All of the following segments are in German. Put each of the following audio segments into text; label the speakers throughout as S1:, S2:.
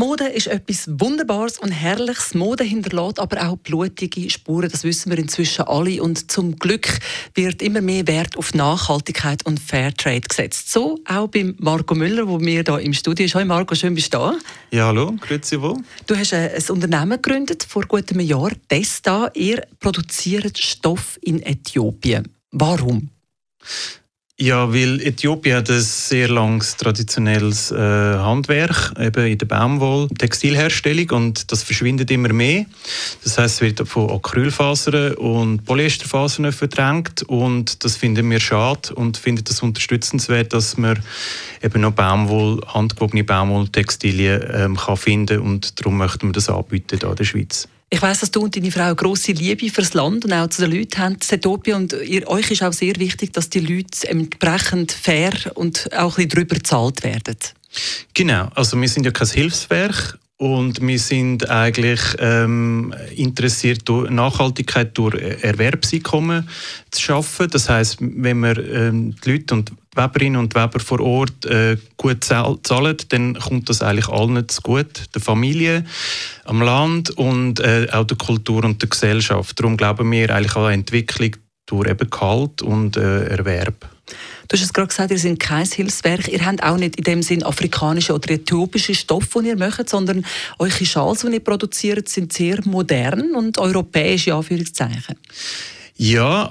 S1: Mode ist etwas Wunderbares und Herrliches. Mode hinterlässt aber auch blutige Spuren. Das wissen wir inzwischen alle. Und zum Glück wird immer mehr Wert auf Nachhaltigkeit und Fairtrade gesetzt. So auch bei Marco Müller, wo mir hier im Studio ist. Hallo Marco, schön bist du da.
S2: Ja, hallo, grüezi wohl.
S1: Du hast ein Unternehmen gegründet vor gut einem Jahr, Testa. Ihr produziert Stoff in Äthiopien. Warum?
S2: Ja, weil Äthiopien hat ein sehr langes traditionelles äh, Handwerk eben in der Baumwoll, Textilherstellung und das verschwindet immer mehr. Das heißt, es wird von Acrylfasern und Polyesterfasern verdrängt und das finden wir schade und finden das unterstützenswert, dass man eben noch Baumwoll, handgewobene Baumwolltextilien ähm, kann finden und darum möchten wir das anbieten hier in der Schweiz.
S1: Ich weiß, dass du und deine Frau eine grosse Liebe fürs Land und auch zu den Leuten haben, Setopia. Und ihr, euch ist auch sehr wichtig, dass die Leute entsprechend fair und auch ein bisschen drüber bezahlt werden.
S2: Genau. Also wir sind ja kein Hilfswerk und wir sind eigentlich ähm, interessiert, durch Nachhaltigkeit durch Erwerbseinkommen zu schaffen. Das heißt, wenn wir ähm, die Leute und Weberinnen und Weber vor Ort äh, gut zahlen, dann kommt das eigentlich allen zu gut. Der Familie, am Land und äh, auch der Kultur und der Gesellschaft. Darum glauben wir eigentlich an Entwicklung durch eben Gehalt und äh, Erwerb.
S1: Du hast es gerade gesagt, ihr seid kein Hilfswerk. Ihr habt auch nicht in dem Sinn afrikanische oder äthiopische Stoffe, die ihr macht, sondern eure Schals, die ihr produziert, sind sehr modern und europäisch, in Anführungszeichen.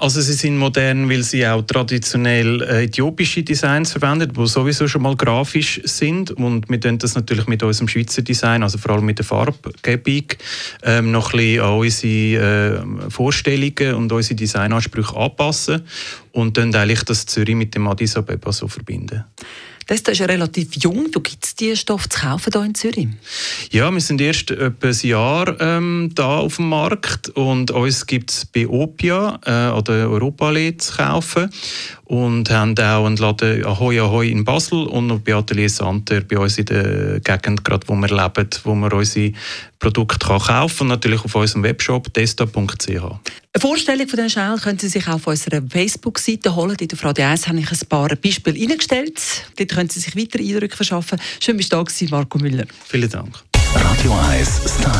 S2: Also sie sind modern, weil sie auch traditionell äh, äthiopische Designs verwenden, die sowieso schon mal grafisch sind. Und wir tun das natürlich mit unserem Schweizer Design, also vor allem mit der Farbgebung, ähm, noch ein bisschen an unsere äh, Vorstellungen und unsere Designansprüche anpassen und dann eigentlich das Zürich mit dem Addis Abeba so verbinden.
S1: Das ist ja relativ jung. Wo gibt es diese Stoffe zu kaufen hier in Zürich?
S2: Ja, wir sind erst etwa ein Jahr ähm, da auf dem Markt und uns gibt es bei Opia äh, oder Europalais zu kaufen und haben auch einen Laden Ahoi Ahoi in Basel und noch bei Atelier Santer bei uns in der Gegend, gerade wo wir leben, wo man unsere Produkte kann kaufen kann und natürlich auf unserem Webshop testa.ch. Eine
S1: Vorstellung von den Schalen können Sie sich auf unserer Facebook-Seite holen. In der Frage 1 habe ich ein paar Beispiele eingestellt. Dort können Sie sich weitere Eindrücke verschaffen. Schön, dass du da Marco Müller.
S2: Vielen Dank.
S3: Radio 1 Style. Style.